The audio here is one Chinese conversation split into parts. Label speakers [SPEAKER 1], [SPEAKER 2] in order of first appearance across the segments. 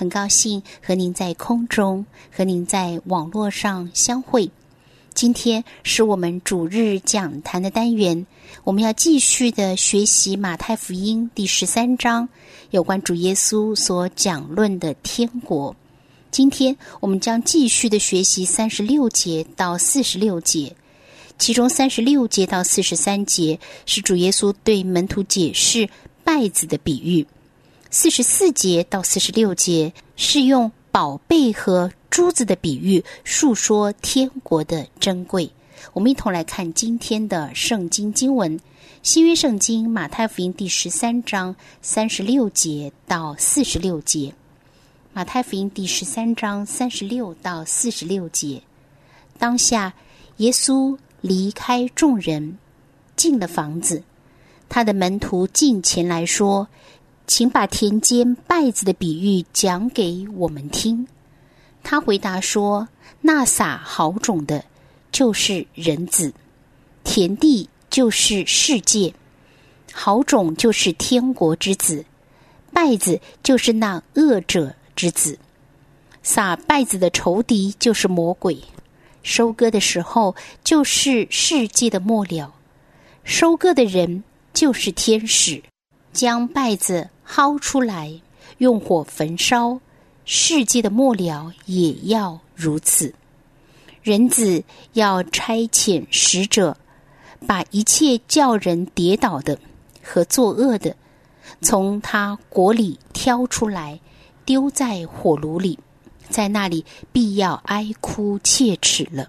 [SPEAKER 1] 很高兴和您在空中和您在网络上相会。今天是我们主日讲坛的单元，我们要继续的学习马太福音第十三章有关主耶稣所讲论的天国。今天我们将继续的学习三十六节到四十六节，其中三十六节到四十三节是主耶稣对门徒解释稗子的比喻，四十四节到四十六节是用宝贝和珠子的比喻述说天国的珍贵。我们一同来看今天的圣经经文：新约圣经马太福音第十三章三十六节到四十六节。马太福音第十三章三十六到四十六节，当下耶稣离开众人，进了房子。他的门徒进前来说：“请把田间稗子的比喻讲给我们听。”他回答说：“那撒好种的，就是人子；田地就是世界，好种就是天国之子，稗子就是那恶者。”之子撒稗子的仇敌就是魔鬼，收割的时候就是世界的末了，收割的人就是天使，将稗子薅出来，用火焚烧，世界的末了也要如此。人子要差遣使者，把一切叫人跌倒的和作恶的，从他国里挑出来。丢在火炉里，在那里必要哀哭切齿了。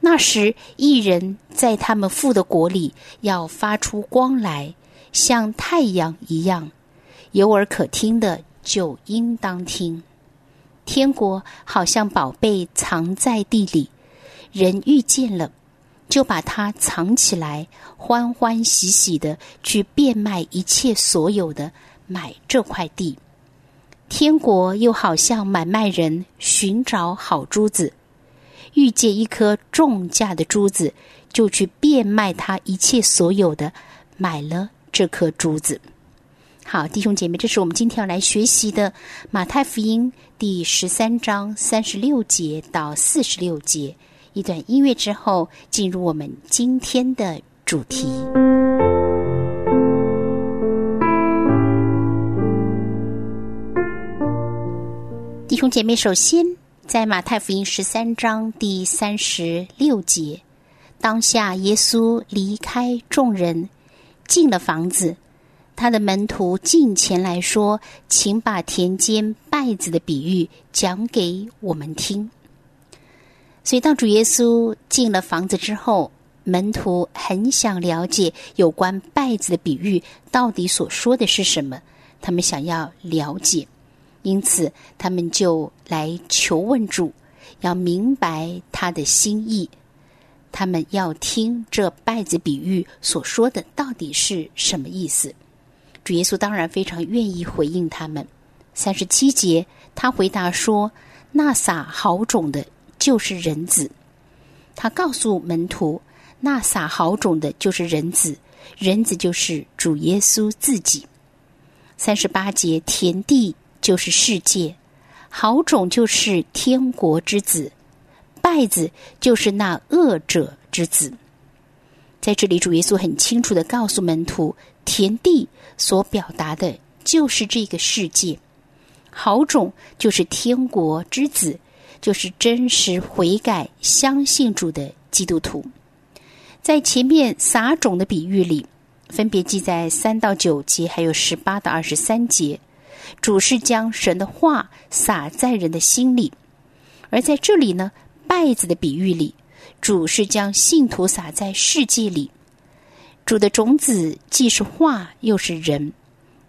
[SPEAKER 1] 那时，一人在他们父的国里要发出光来，像太阳一样。有耳可听的，就应当听。天国好像宝贝藏在地里，人遇见了，就把它藏起来，欢欢喜喜的去变卖一切所有的，买这块地。天国又好像买卖人寻找好珠子，遇见一颗重价的珠子，就去变卖他一切所有的，买了这颗珠子。好，弟兄姐妹，这是我们今天要来学习的马太福音第十三章三十六节到四十六节。一段音乐之后，进入我们今天的主题。弟兄姐妹，首先在马太福音十三章第三十六节，当下耶稣离开众人，进了房子，他的门徒进前来说：“请把田间稗子的比喻讲给我们听。”所以，当主耶稣进了房子之后，门徒很想了解有关稗子的比喻到底所说的是什么，他们想要了解。因此，他们就来求问主，要明白他的心意。他们要听这稗子比喻所说的到底是什么意思。主耶稣当然非常愿意回应他们。三十七节，他回答说：“那撒好种的，就是人子。”他告诉门徒：“那撒好种的，就是人子。人子就是主耶稣自己。”三十八节，田地。就是世界，好种就是天国之子，败子就是那恶者之子。在这里，主耶稣很清楚的告诉门徒，田地所表达的就是这个世界，好种就是天国之子，就是真实悔改、相信主的基督徒。在前面撒种的比喻里，分别记在三到九节，还有十八到二十三节。主是将神的话撒在人的心里，而在这里呢，稗子的比喻里，主是将信徒撒在世界里。主的种子既是话，又是人，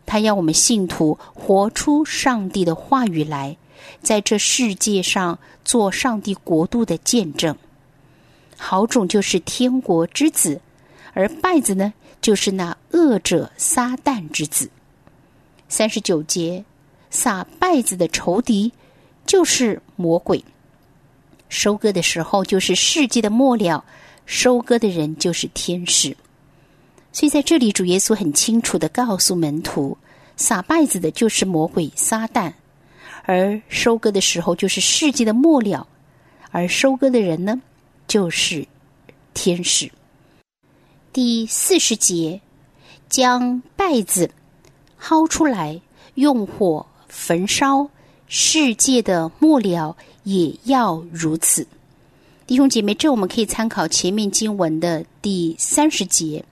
[SPEAKER 1] 他要我们信徒活出上帝的话语来，在这世界上做上帝国度的见证。好种就是天国之子，而败子呢，就是那恶者撒旦之子。三十九节，撒败子的仇敌就是魔鬼。收割的时候就是世界的末了，收割的人就是天使。所以在这里，主耶稣很清楚的告诉门徒，撒稗子的就是魔鬼撒旦，而收割的时候就是世界的末了，而收割的人呢，就是天使。第四十节，将稗子薅出来，用火焚烧，世界的末了。也要如此，弟兄姐妹，这我们可以参考前面经文的第三十节，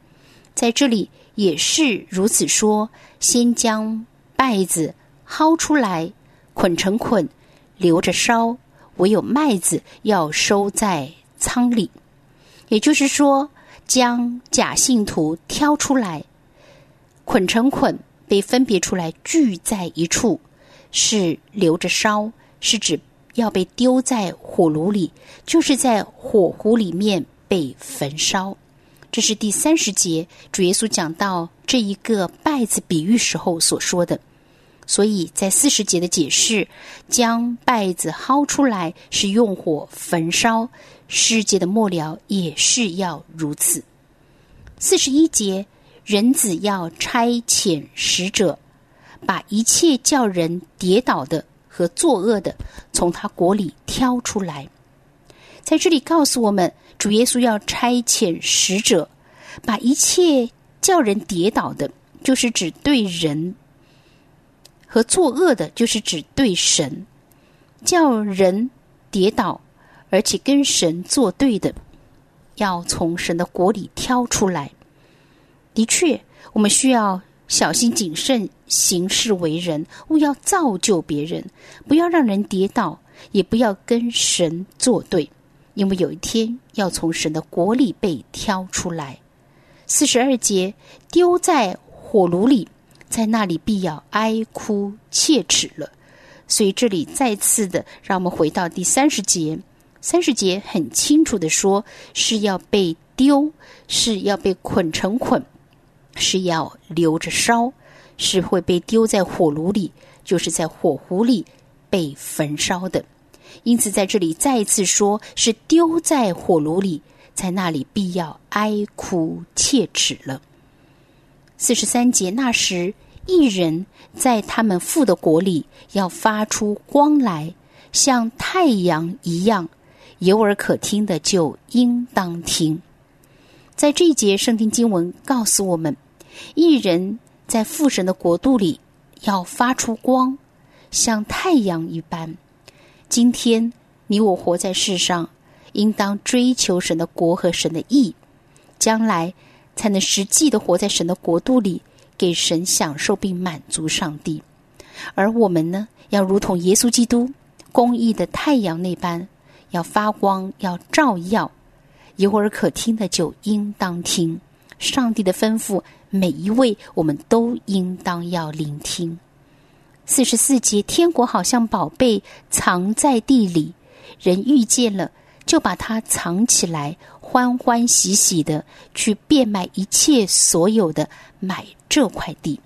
[SPEAKER 1] 在这里也是如此说：先将麦子薅出来，捆成捆，留着烧；唯有麦子要收在仓里。也就是说，将假信徒挑出来，捆成捆，被分别出来，聚在一处，是留着烧，是指。要被丢在火炉里，就是在火壶里面被焚烧。这是第三十节主耶稣讲到这一个稗子比喻时候所说的。所以在四十节的解释，将稗子薅出来是用火焚烧，世界的末了也是要如此。四十一节，人子要差遣使者，把一切叫人跌倒的。和作恶的从他国里挑出来，在这里告诉我们，主耶稣要差遣使者，把一切叫人跌倒的，就是指对人和作恶的，就是指对神，叫人跌倒，而且跟神作对的，要从神的国里挑出来。的确，我们需要。小心谨慎行事为人，勿要造就别人，不要让人跌倒，也不要跟神作对，因为有一天要从神的国里被挑出来。四十二节丢在火炉里，在那里必要哀哭切齿了。所以这里再次的让我们回到第三十节，三十节很清楚的说是要被丢，是要被捆成捆。是要留着烧，是会被丢在火炉里，就是在火壶里被焚烧的。因此，在这里再一次说，是丢在火炉里，在那里必要哀哭切齿了。四十三节，那时一人在他们父的国里要发出光来，像太阳一样，有耳可听的就应当听。在这一节圣经经文告诉我们。一人在父神的国度里要发出光，像太阳一般。今天你我活在世上，应当追求神的国和神的义，将来才能实际的活在神的国度里，给神享受并满足上帝。而我们呢，要如同耶稣基督公义的太阳那般，要发光，要照耀。有耳可听的就应当听上帝的吩咐。每一位，我们都应当要聆听。四十四节，天国好像宝贝藏在地里，人遇见了就把它藏起来，欢欢喜喜的去变卖一切所有的买这块地。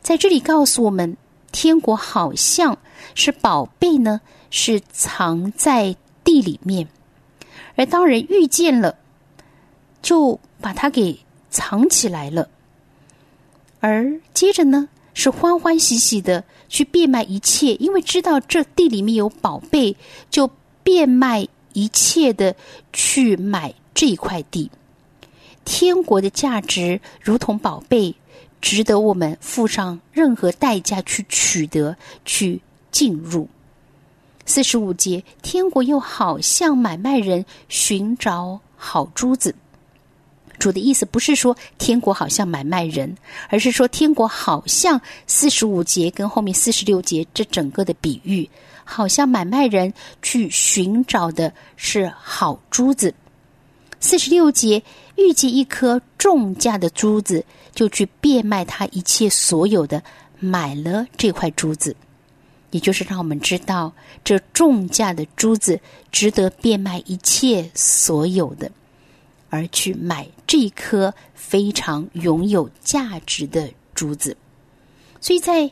[SPEAKER 1] 在这里告诉我们，天国好像是宝贝呢，是藏在地里面，而当人遇见了，就把它给藏起来了。而接着呢，是欢欢喜喜的去变卖一切，因为知道这地里面有宝贝，就变卖一切的去买这块地。天国的价值如同宝贝，值得我们付上任何代价去取得、去进入。四十五节，天国又好像买卖人寻找好珠子。主的意思不是说天国好像买卖人，而是说天国好像四十五节跟后面四十六节这整个的比喻，好像买卖人去寻找的是好珠子。四十六节遇见一颗重价的珠子，就去变卖他一切所有的，买了这块珠子。也就是让我们知道，这重价的珠子值得变卖一切所有的，而去买这一颗非常拥有价值的珠子。所以在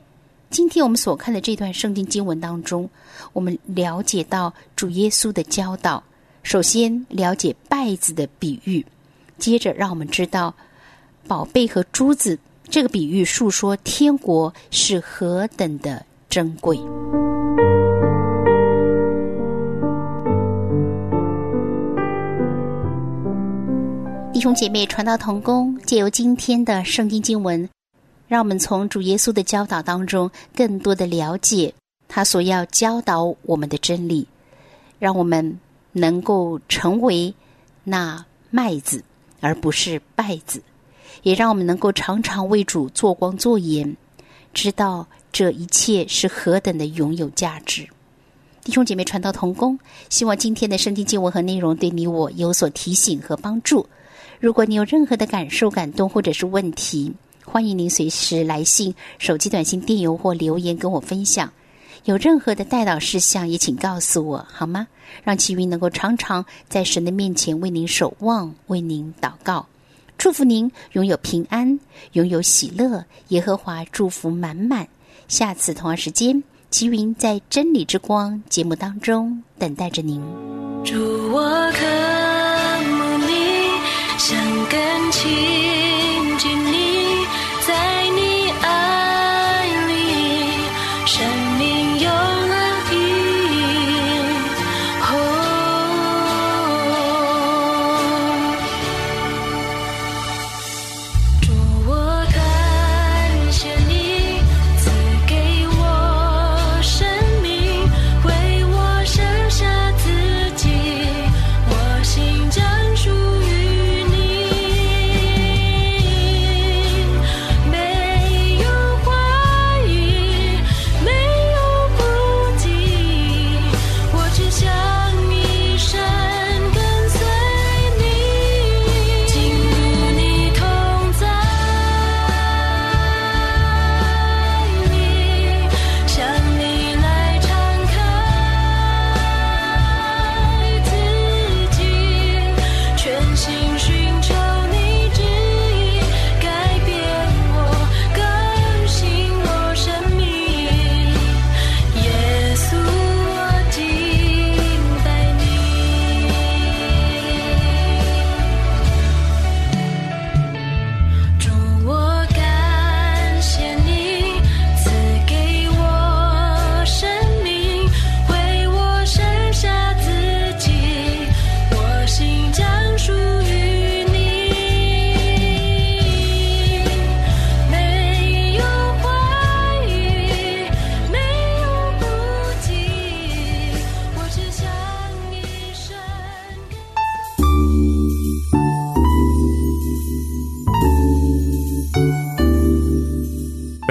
[SPEAKER 1] 今天我们所看的这段圣经经文当中，我们了解到主耶稣的教导。首先了解拜子的比喻，接着让我们知道宝贝和珠子这个比喻，述说天国是何等的珍贵。弟兄姐妹，传道同工，借由今天的圣经经文，让我们从主耶稣的教导当中，更多的了解他所要教导我们的真理，让我们。能够成为那麦子，而不是稗子，也让我们能够常常为主做光做盐，知道这一切是何等的拥有价值。弟兄姐妹，传道同工，希望今天的圣经经文和内容对你我有所提醒和帮助。如果你有任何的感受、感动或者是问题，欢迎您随时来信、手机短信、电邮或留言跟我分享。有任何的代祷事项，也请告诉我好吗？让齐云能够常常在神的面前为您守望，为您祷告，祝福您拥有平安，拥有喜乐。耶和华祝福满满。下次同样时间，齐云在真理之光节目当中等待着您。
[SPEAKER 2] 祝我可，想更亲近你，